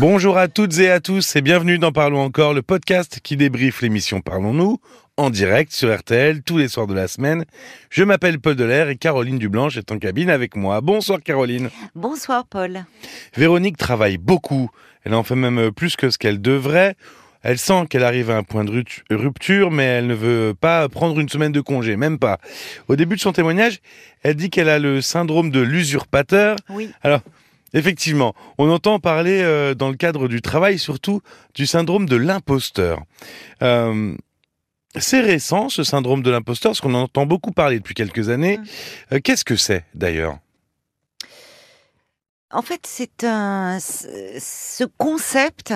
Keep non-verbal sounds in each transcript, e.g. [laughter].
Bonjour à toutes et à tous et bienvenue dans Parlons encore, le podcast qui débriefe l'émission Parlons-nous en direct sur RTL tous les soirs de la semaine. Je m'appelle Paul Delair et Caroline Dublanche est en cabine avec moi. Bonsoir Caroline. Bonsoir Paul. Véronique travaille beaucoup. Elle en fait même plus que ce qu'elle devrait. Elle sent qu'elle arrive à un point de rupture, mais elle ne veut pas prendre une semaine de congé, même pas. Au début de son témoignage, elle dit qu'elle a le syndrome de l'usurpateur. Oui. Alors, effectivement, on entend parler euh, dans le cadre du travail surtout du syndrome de l'imposteur. Euh, c'est récent, ce syndrome de l'imposteur, parce qu'on en entend beaucoup parler depuis quelques années. Mmh. Euh, qu'est-ce que c'est, d'ailleurs? En fait, c'est un ce concept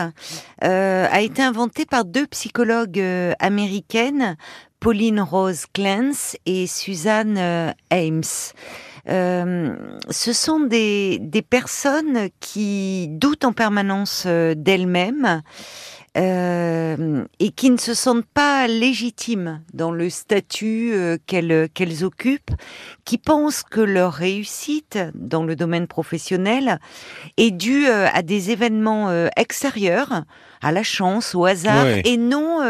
a été inventé par deux psychologues américaines, Pauline Rose Clance et Suzanne Ames. Ce sont des, des personnes qui doutent en permanence d'elles-mêmes euh, et qui ne se sentent pas légitimes dans le statut euh, qu'elles qu'elles occupent, qui pensent que leur réussite dans le domaine professionnel est due euh, à des événements extérieurs, à la chance, au hasard, et non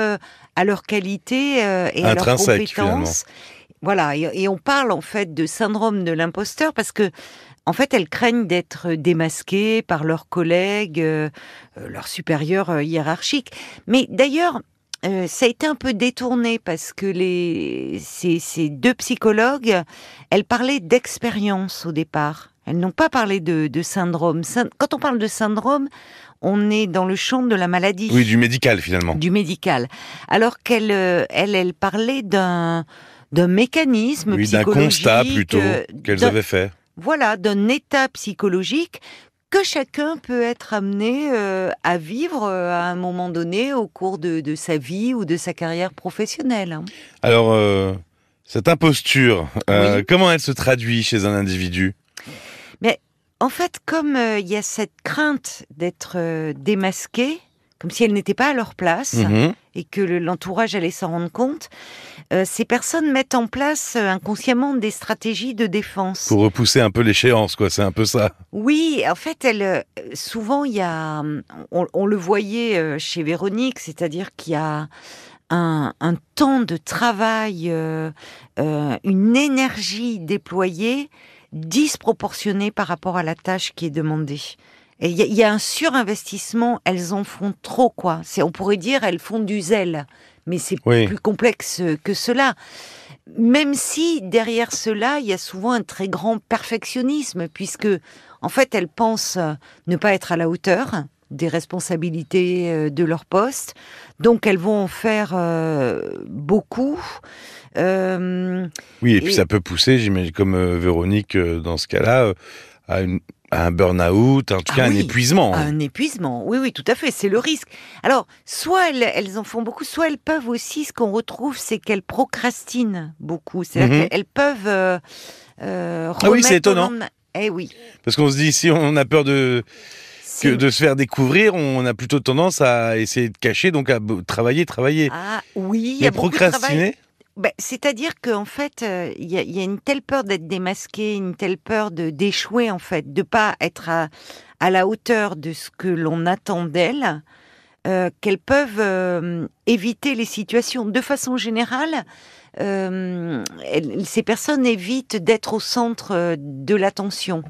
à leur qualité et à leurs compétences. Voilà, et, et, on parle en fait de syndrome de l'imposteur parce que en fait, elles craignent d'être démasquées par leurs collègues, euh, euh, leurs supérieurs euh, hiérarchiques. Mais d'ailleurs, ça a été un peu détourné parce que les, ces, deux psychologues, elles parlaient d'expérience au départ. Elles n'ont pas parlé de, syndrome. Quand on parle de syndrome, on est dans le champ de la maladie. Oui, du médical finalement. Du médical. Alors qu'elles, elles, elles parlaient d'un d'un mécanisme oui, d'un constat plutôt qu'elles avaient fait voilà, d'un état psychologique que chacun peut être amené euh, à vivre euh, à un moment donné au cours de, sa vie ou de sa carrière professionnelle. Alors, euh, cette imposture, comment elle se traduit chez un individu? Mais en fait, comme il y a cette crainte d'être démasqué, comme si elles n'étaient pas à leur place mhm. Et que l'entourage allait s'en rendre compte, euh, ces personnes mettent en place euh, inconsciemment des stratégies de défense. Pour repousser un peu l'échéance, quoi, c'est un peu ça. Oui, en fait, elle, euh, souvent, il y a, on, le voyait chez Véronique, c'est-à-dire qu'il y a un, temps de travail, une énergie déployée disproportionnée par rapport à la tâche qui est demandée. Il y, a un surinvestissement, elles en font trop, quoi. On pourrait dire, elles font du zèle, mais c'est plus complexe que cela. Même si derrière cela, il y a souvent un très grand perfectionnisme, puisque, en fait, elles pensent ne pas être à la hauteur des responsabilités euh, de leur poste, donc elles vont en faire euh, beaucoup. Euh, oui, et puis ça peut pousser, j'imagine, comme Véronique dans ce cas-là, à une, un burn-out, en tout ah cas un épuisement. Un épuisement, oui, oui, tout à fait, c'est le risque. Alors, soit elles, en font beaucoup, soit elles peuvent aussi, ce qu'on retrouve, c'est qu'elles procrastinent beaucoup. C'est-à-dire mhm. qu'elles peuvent euh, euh, Ah oui, c'est étonnant. Eh oui. Parce qu'on se dit, si on a peur de que de se faire découvrir, on a plutôt tendance à essayer de cacher, donc à travailler, travailler. Ah oui, Mais procrastiner bah, c'est-à-dire qu'en fait, euh, il y, a une telle peur d'être démasqué, une telle peur de d'échouer en fait, de pas être à, la hauteur de ce que l'on attend d'elles, euh, qu'elles peuvent euh, éviter les situations. De façon générale, ces personnes évitent d'être au centre de l'attention.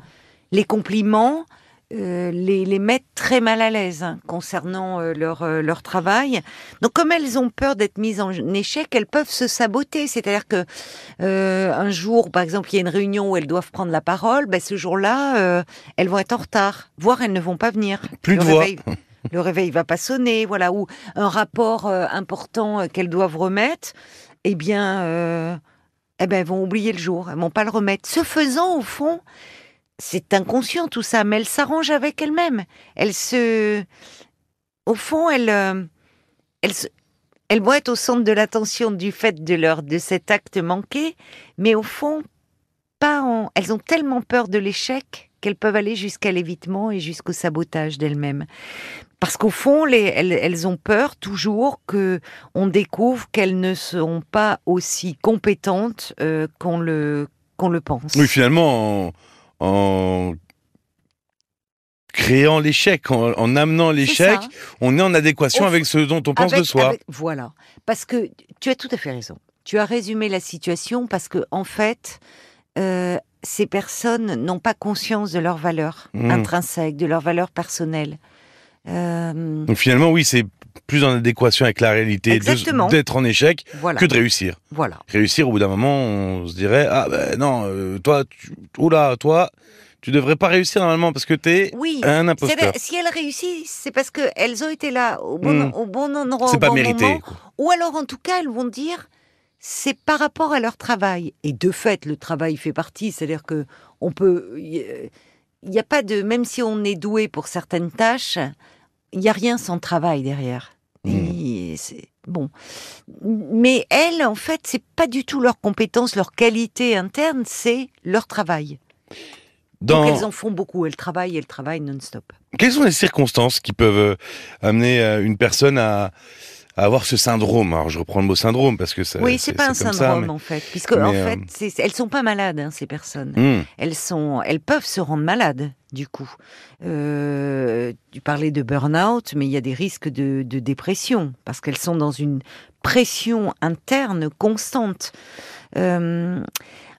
Les compliments, euh, les, les mettent très mal à l'aise hein, concernant euh, leur, euh, leur travail. Donc comme elles ont peur d'être mises en échec, elles peuvent se saboter. C'est-à-dire que un jour, par exemple, il y a une réunion où elles doivent prendre la parole, ben, ce jour-là, elles vont être en retard, voire elles ne vont pas venir. Plus le de réveil, voix. Le réveil va pas sonner, voilà, ou un rapport important qu'elles doivent remettre, eh bien, eh ben, elles vont oublier le jour, elles vont pas le remettre. Ce faisant, au fond, c'est inconscient tout ça, mais elle s'arrange avec elle-même. Elle se, au fond, elle, euh, elle, elles vont être au centre de l'attention du fait de leur de cet acte manqué, mais au fond, pas en, elles ont tellement peur de l'échec qu'elles peuvent aller jusqu'à l'évitement et jusqu'au sabotage d'elles-mêmes. Parce qu'au fond, les, elles, ont peur toujours que on découvre qu'elles ne sont pas aussi compétentes euh, qu'on le qu'on le pense. Oui, finalement en créant l'échec, en, amenant l'échec, on est en adéquation avec ce dont on pense de soi. voilà, parce que tu as tout à fait raison. Tu as résumé la situation parce que en fait, euh, ces personnes n'ont pas conscience de leurs valeurs mmh. intrinsèques, de leurs valeurs personnelles. Euh... Donc finalement, oui, c'est plus en adéquation avec la réalité d'être en échec que de réussir. Voilà. Réussir, au bout d'un moment, on se dirait ah ben non, euh, toi, tu, oula, toi, tu devrais pas réussir normalement parce que tu es un imposteur. Si elles réussissent, c'est parce qu'elles ont été là au bon, hmm. au bon endroit, au pas bon mérité, moment. Ou alors, en tout cas, elles vont dire c'est par rapport à leur travail. Et de fait, le travail fait partie. C'est-à-dire que on peut, il n'y a pas de, même si on est doué pour certaines tâches, il n'y a rien sans travail derrière. C'est bon. Mais elles, en fait, c'est pas du tout leur compétence, leur qualité interne, c'est leur travail. Donc elles en font beaucoup, elles travaillent, elles travaillent non-stop. Quelles sont les circonstances qui peuvent euh, amener euh, une personne à, avoir ce syndrome. Alors je reprends le mot syndrome parce que ça. Oui, c'est pas un syndrome en fait, puisque en fait, euh, elles sont pas malades hein, ces personnes. Hmm. Elles sont, elles peuvent se rendre malades du coup. Euh, tu parlais de burn-out, mais il y a des risques de, de dépression parce qu'elles sont dans une pression interne constante. Euh,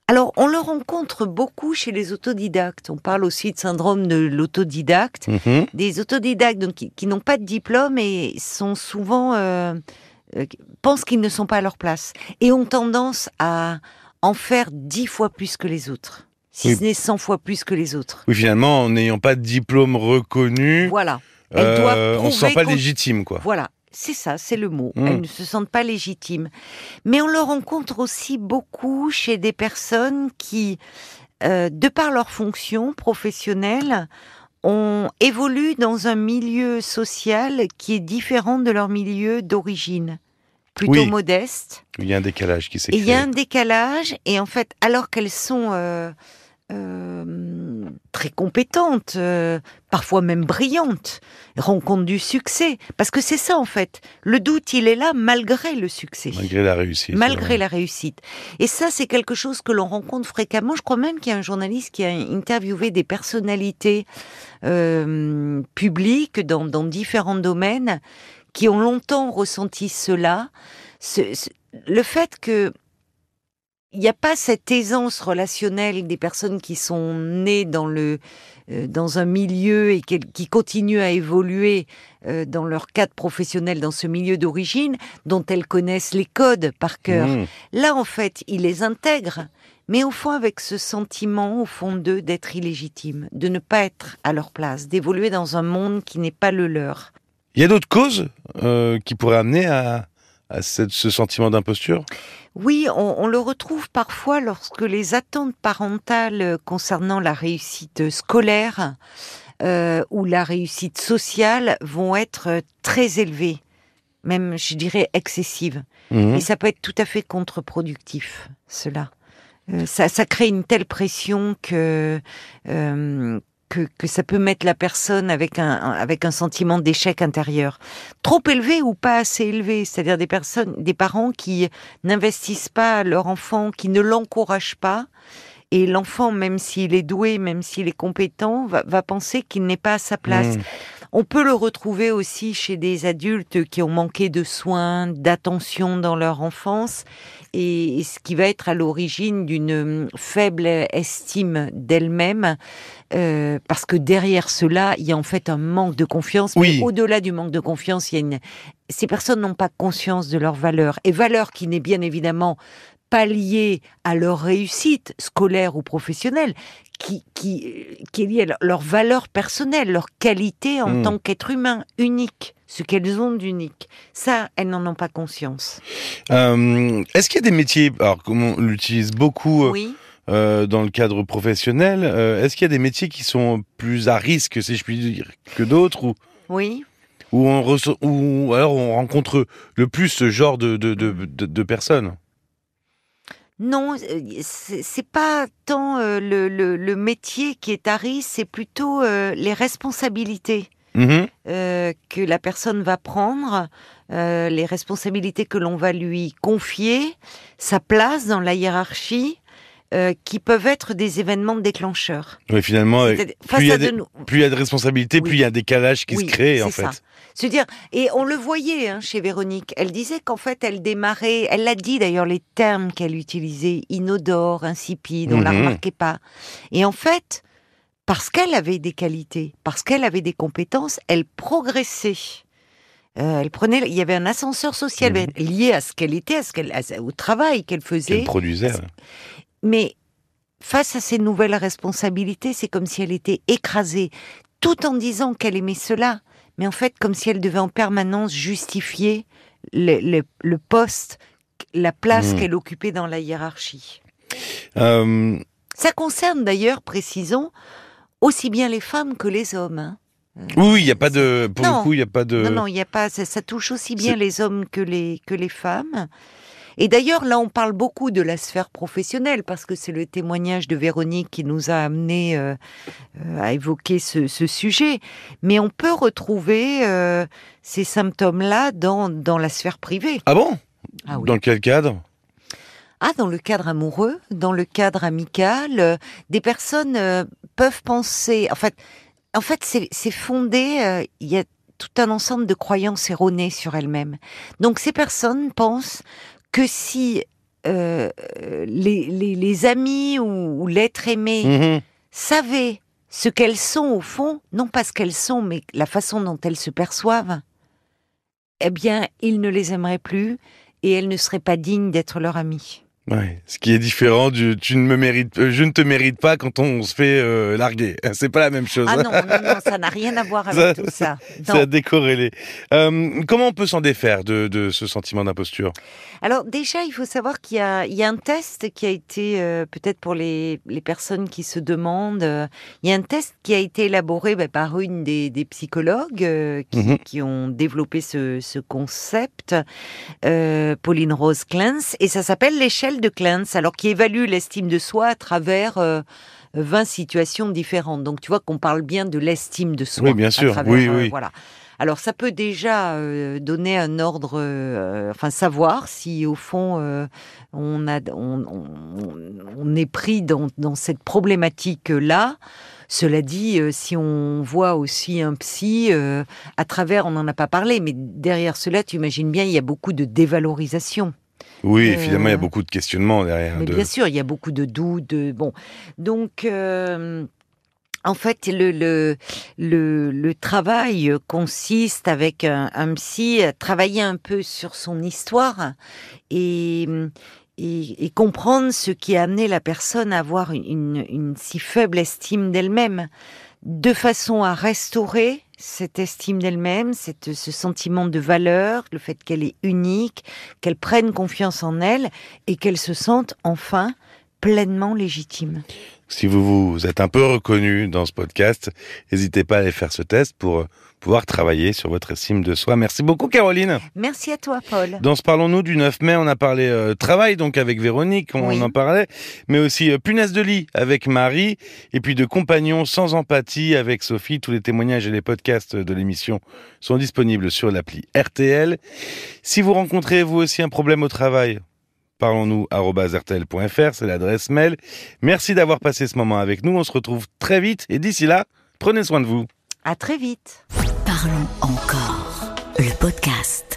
alors, on le rencontre beaucoup chez les autodidactes. On parle aussi de syndrome de l'autodidacte. Mhm. Des autodidactes donc, qui, n'ont pas de diplôme et sont souvent euh, euh, pensent qu'ils ne sont pas à leur place et ont tendance à en faire dix fois plus que les autres, si ce n'est cent fois plus que les autres. Oui, finalement, en n'ayant pas de diplôme reconnu, voilà. Euh, on ne se sent pas légitime, quoi. Voilà. C'est ça, c'est le mot. Elles hmm. ne se sentent pas légitimes. Mais on le rencontre aussi beaucoup chez des personnes qui, euh, de par leur fonction professionnelle, ont évolué dans un milieu social qui est différent de leur milieu d'origine plutôt modeste. Il y a un décalage qui s'est. Il y a un décalage, et en fait, alors qu'elles sont euh, euh, très compétente, euh, parfois même brillante, rencontre du succès. Parce que c'est ça en fait. Le doute, il est là malgré le succès. Malgré la réussite. Malgré la réussite. Et ça, c'est quelque chose que l'on rencontre fréquemment. Je crois même qu'il y a un journaliste qui a interviewé des personnalités euh, publiques dans, différents domaines qui ont longtemps ressenti cela. le fait que il n'y a pas cette aisance relationnelle des personnes qui sont nées dans le euh, dans un milieu et qui, continuent à évoluer euh, dans leur cadre professionnel dans ce milieu d'origine, dont elles connaissent les codes par cœur. Mmh. Là, en fait, ils les intègrent, mais au fond avec ce sentiment au fond d'eux d'être illégitimes, de ne pas être à leur place, d'évoluer dans un monde qui n'est pas le leur. Il y a d'autres causes euh, qui pourraient amener à, à ce sentiment d'imposture? Oui, on, le retrouve parfois lorsque les attentes parentales concernant la réussite scolaire euh, ou la réussite sociale vont être très élevées, même je dirais excessives. Mmh. Et ça peut être tout à fait contre-productif, cela. Euh, ça, ça, crée une telle pression que euh, que, que, ça peut mettre la personne avec un, avec un sentiment d'échec intérieur. Trop élevé ou pas assez élevé, c'est-à-dire des personnes, des parents qui n'investissent pas leur enfant, qui ne l'encouragent pas, et l'enfant, même s'il est doué, même s'il est compétent, va, va penser qu'il n'est pas à sa place. Mmh. On peut le retrouver aussi chez des adultes qui ont manqué de soins, d'attention dans leur enfance, et ce qui va être à l'origine d'une faible estime d'elle-même, euh, parce que derrière cela, il y a en fait un manque de confiance. Mais au-delà du manque de confiance, il y a une... ces personnes n'ont pas conscience de leurs valeurs, et valeurs qui n'est bien évidemment pas liées à leur réussite scolaire ou professionnelle, qui, qui, qui est liée à leur valeur personnelle, leur qualité en hmm. tant qu'être humain unique, ce qu'elles ont d'unique. Ça, elles n'en ont pas conscience. Euh, est-ce qu'il y a des métiers, alors comme on l'utilise beaucoup euh, euh, dans le cadre professionnel, est-ce qu'il y a des métiers qui sont plus à risque, si je puis dire, que d'autres ou... Oui. Où on, ou alors on rencontre le plus ce genre de, de, de, de personnes? Non, euh, c'est pas tant euh, le, métier qui est à risque, c'est plutôt euh, les responsabilités mmh que la personne va prendre, les responsabilités que l'on va lui confier, sa place dans la hiérarchie, euh, qui peuvent être des événements déclencheurs. Oui, finalement, euh, plus il y a de nou- plus il y a de responsabilités, Oui. plus il y a un décalage qui Oui, se crée, en c'est fait. ça. Se dire, et on le voyait hein, chez Véronique, elle disait qu'en fait elle démarrait, elle l'a dit d'ailleurs les termes qu'elle utilisait, inodore, insipide, on la Mhm. remarquait pas. Et en fait, parce qu'elle avait des qualités, parce qu'elle avait des compétences, elle progressait. Euh, elle prenait, il y avait un ascenseur social Mhm. lié à ce qu'elle était, à ce qu'elle, au travail qu'elle faisait. Qu'elle produisait. Mais face à ces nouvelles responsabilités, c'est comme si elle était écrasée, tout en disant qu'elle aimait cela, mais en fait comme si elle devait en permanence justifier le, le- le poste, la place Hmm. qu'elle occupait dans la hiérarchie. Euh, Ça concerne d'ailleurs, précisons, aussi bien les femmes que les hommes. hein. oui, oui, il n'y a pas de. Pour Non. le coup, il n'y a pas de. Non, non, il n'y a pas. Ça, ça touche aussi bien les hommes que les que les femmes. Et d'ailleurs, là, on parle beaucoup de la sphère professionnelle parce que c'est le témoignage de Véronique qui nous a amené euh, euh, à évoquer ce, ce sujet. Mais on peut retrouver euh, ces symptômes-là dans dans la sphère privée. Ah bon? Ah oui. Dans quel cadre? Ah, dans le cadre amoureux, dans le cadre amical, euh, des personnes peuvent penser. En fait, en fait, c'est fondé. Il y a tout un ensemble de croyances erronées sur elles-mêmes. Donc, ces personnes pensent que si euh, les, les, les amis ou, ou l'être aimé Mhm. savaient ce qu'elles sont au fond, non pas ce qu'elles sont, mais la façon dont elles se perçoivent, eh bien, ils ne les aimeraient plus et elles ne seraient pas dignes d'être leur amie. Ouais, ce qui est différent du tu ne me mérites, euh, je ne te mérite pas quand on se fait euh, larguer. [laughs] C'est pas la même chose. Ah non, non, non, ça n'a rien à voir avec [laughs] Ça- tout ça. C'est à décorréler. Euh, comment on peut s'en défaire de, de ce sentiment d'imposture? Alors déjà, il faut savoir qu'il y a, il y a un test qui a été, euh, peut-être pour les, les personnes qui se demandent, il y a un test qui a été élaboré bah, par une des, des psychologues qui, Mhm. qui ont développé ce, ce concept, Pauline Rose Clance, et ça s'appelle l'échelle de Clance, alors qui évalue l'estime de soi à travers... euh, 20 situations différentes. Donc tu vois qu'on parle bien de l'estime de soi. Oui, bien à sûr. travers, Oui, euh, oui. Voilà. Alors ça peut déjà euh, donner un ordre, euh, enfin savoir si au fond euh, on, a, on, on- on est pris dans, dans cette problématique là. Cela dit, si on voit aussi un psy, à travers, on n'en a pas parlé, mais derrière cela, tu imagines bien, il y a beaucoup de dévalorisation. Oui, Euh, finalement, il y a beaucoup de questionnements derrière. Mais de- bien sûr, il y a beaucoup de doutes. De... Bon, donc. euh, En fait, le, le, le, le travail consiste avec un, un psy à travailler un peu sur son histoire et, et, et comprendre ce qui a amené la personne à avoir une, une si faible estime d'elle-même, de façon à restaurer cette estime d'elle-même, ce sentiment de valeur, le fait qu'elle est unique, qu'elle prenne confiance en elle et qu'elle se sente enfin pleinement légitime. Si vous vous êtes un peu reconnu dans ce podcast, n'hésitez pas à aller faire ce test pour euh, pouvoir travailler sur votre estime de soi. Merci beaucoup, Caroline. Merci à toi, Paul. Dans ce Parlons-nous du 9 mai, on a parlé euh, travail, donc avec Véronique, on Oui. en parlait, mais aussi euh, punaise de lit avec Marie, et puis de compagnons sans empathie avec Sophie. Tous les témoignages et les podcasts de l'émission sont disponibles sur l'appli RTL. Si vous rencontrez vous aussi un problème au travail, parlons-nous rtl.fr, c'est l'adresse mail. Merci d'avoir passé ce moment avec nous. On se retrouve très vite, et d'ici là, prenez soin de vous. À très vite. Encore. Le podcast.